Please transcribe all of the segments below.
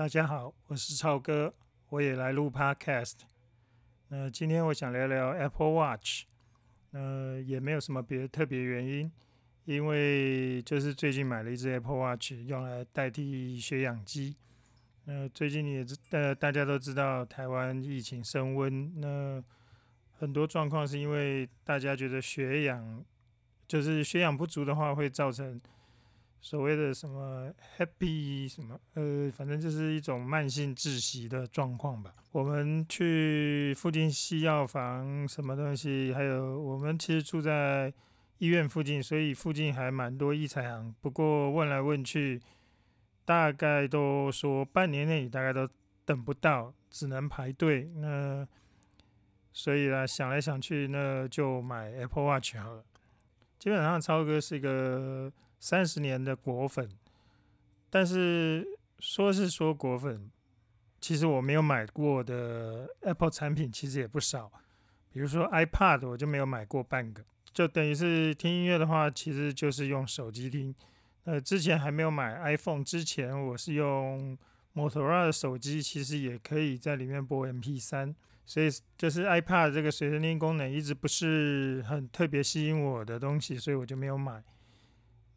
大家好，我是超哥，我也来录 Podcast。那今天我想聊聊 Apple Watch，呃，也没有什么别的特别原因，因为就是最近买了一只 Apple Watch，用来代替血氧机。呃，最近也知，呃，大家都知道台湾疫情升温，那很多状况是因为大家觉得血氧就是血氧不足的话，会造成。所谓的什么 happy 什么呃，反正就是一种慢性窒息的状况吧。我们去附近西药房什么东西，还有我们其实住在医院附近，所以附近还蛮多医材行。不过问来问去，大概都说半年内大概都等不到，只能排队。那所以呢，想来想去，那就买 Apple Watch 好了。基本上超哥是一个。三十年的果粉，但是说是说果粉，其实我没有买过的 Apple 产品其实也不少，比如说 iPad 我就没有买过半个，就等于是听音乐的话，其实就是用手机听。呃，之前还没有买 iPhone 之前，我是用 Motorola 的手机，其实也可以在里面播 MP3，所以就是 iPad 这个随身听功能一直不是很特别吸引我的东西，所以我就没有买。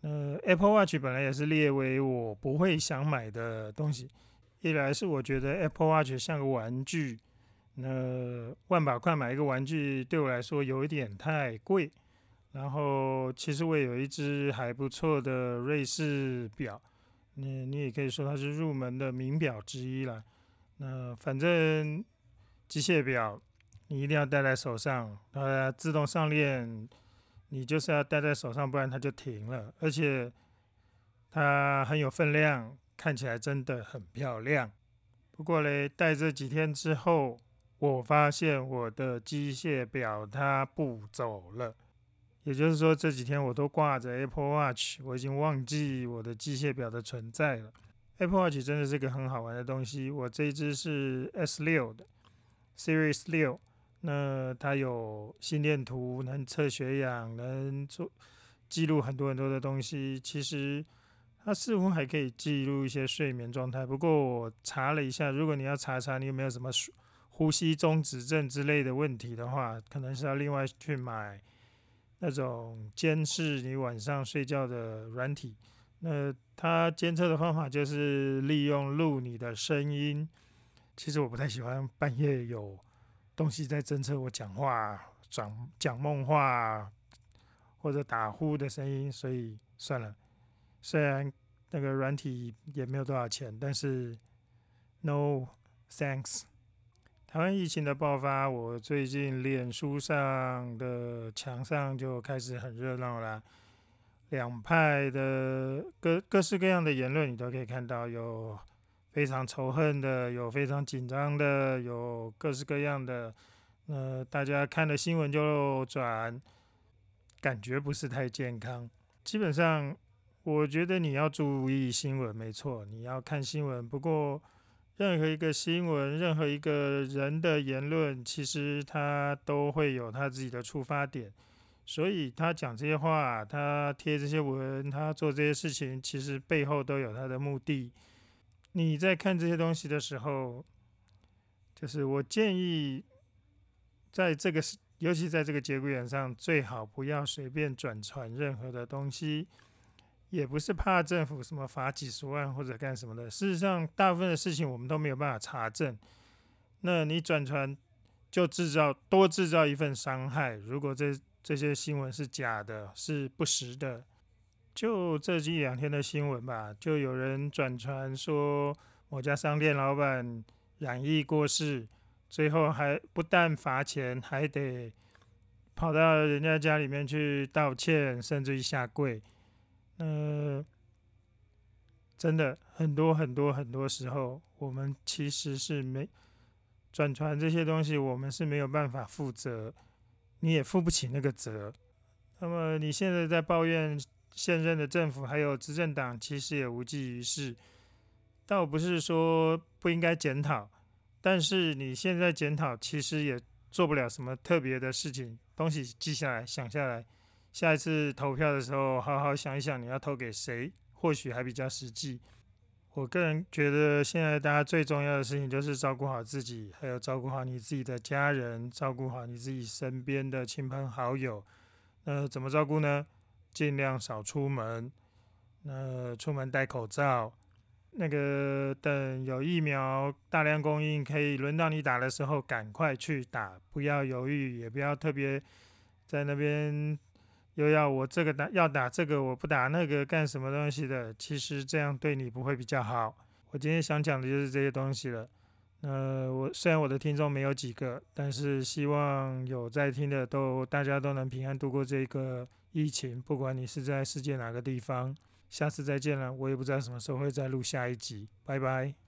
呃，Apple Watch 本来也是列为我不会想买的东西。一来是我觉得 Apple Watch 像个玩具，那万把块买一个玩具对我来说有一点太贵。然后其实我有一只还不错的瑞士表，你你也可以说它是入门的名表之一了。那反正机械表你一定要戴在手上，它，自动上链。你就是要戴在手上，不然它就停了。而且它很有分量，看起来真的很漂亮。不过嘞，戴这几天之后，我发现我的机械表它不走了。也就是说，这几天我都挂着 Apple Watch，我已经忘记我的机械表的存在了。Apple Watch 真的是个很好玩的东西。我这一只是 S 六的 Series 六。那它有心电图，能测血氧，能做记录很多很多的东西。其实它似乎还可以记录一些睡眠状态。不过我查了一下，如果你要查查你有没有什么呼吸中止症之类的问题的话，可能是要另外去买那种监视你晚上睡觉的软体。那它监测的方法就是利用录你的声音。其实我不太喜欢半夜有。东西在侦测我讲话、讲讲梦话或者打呼的声音，所以算了。虽然那个软体也没有多少钱，但是 no thanks。台湾疫情的爆发，我最近脸书上的墙上就开始很热闹啦。两派的各各式各样的言论，你都可以看到有。非常仇恨的，有非常紧张的，有各式各样的。呃，大家看了新闻就转，感觉不是太健康。基本上，我觉得你要注意新闻，没错，你要看新闻。不过，任何一个新闻，任何一个人的言论，其实他都会有他自己的出发点。所以他讲这些话，他贴这些文，他做这些事情，其实背后都有他的目的。你在看这些东西的时候，就是我建议，在这个尤其在这个节骨眼上，最好不要随便转传任何的东西，也不是怕政府什么罚几十万或者干什么的。事实上，大部分的事情我们都没有办法查证。那你转传就制造多制造一份伤害。如果这这些新闻是假的，是不实的。就这一两天的新闻吧，就有人转传说某家商店老板染疫过世，最后还不但罚钱，还得跑到人家家里面去道歉，甚至于下跪。呃，真的很多很多很多时候，我们其实是没转传这些东西，我们是没有办法负责，你也负不起那个责。那么你现在在抱怨？现任的政府还有执政党其实也无济于事，倒不是说不应该检讨，但是你现在检讨其实也做不了什么特别的事情。东西记下来，想下来，下一次投票的时候好好想一想你要投给谁，或许还比较实际。我个人觉得，现在大家最重要的事情就是照顾好自己，还有照顾好你自己的家人，照顾好你自己身边的亲朋好友。那怎么照顾呢？尽量少出门，那出门戴口罩。那个等有疫苗大量供应，可以轮到你打的时候，赶快去打，不要犹豫，也不要特别在那边又要我这个打要打这个，我不打那个干什么东西的。其实这样对你不会比较好。我今天想讲的就是这些东西了。呃，我虽然我的听众没有几个，但是希望有在听的都大家都能平安度过这个疫情，不管你是在世界哪个地方。下次再见了，我也不知道什么时候会再录下一集，拜拜。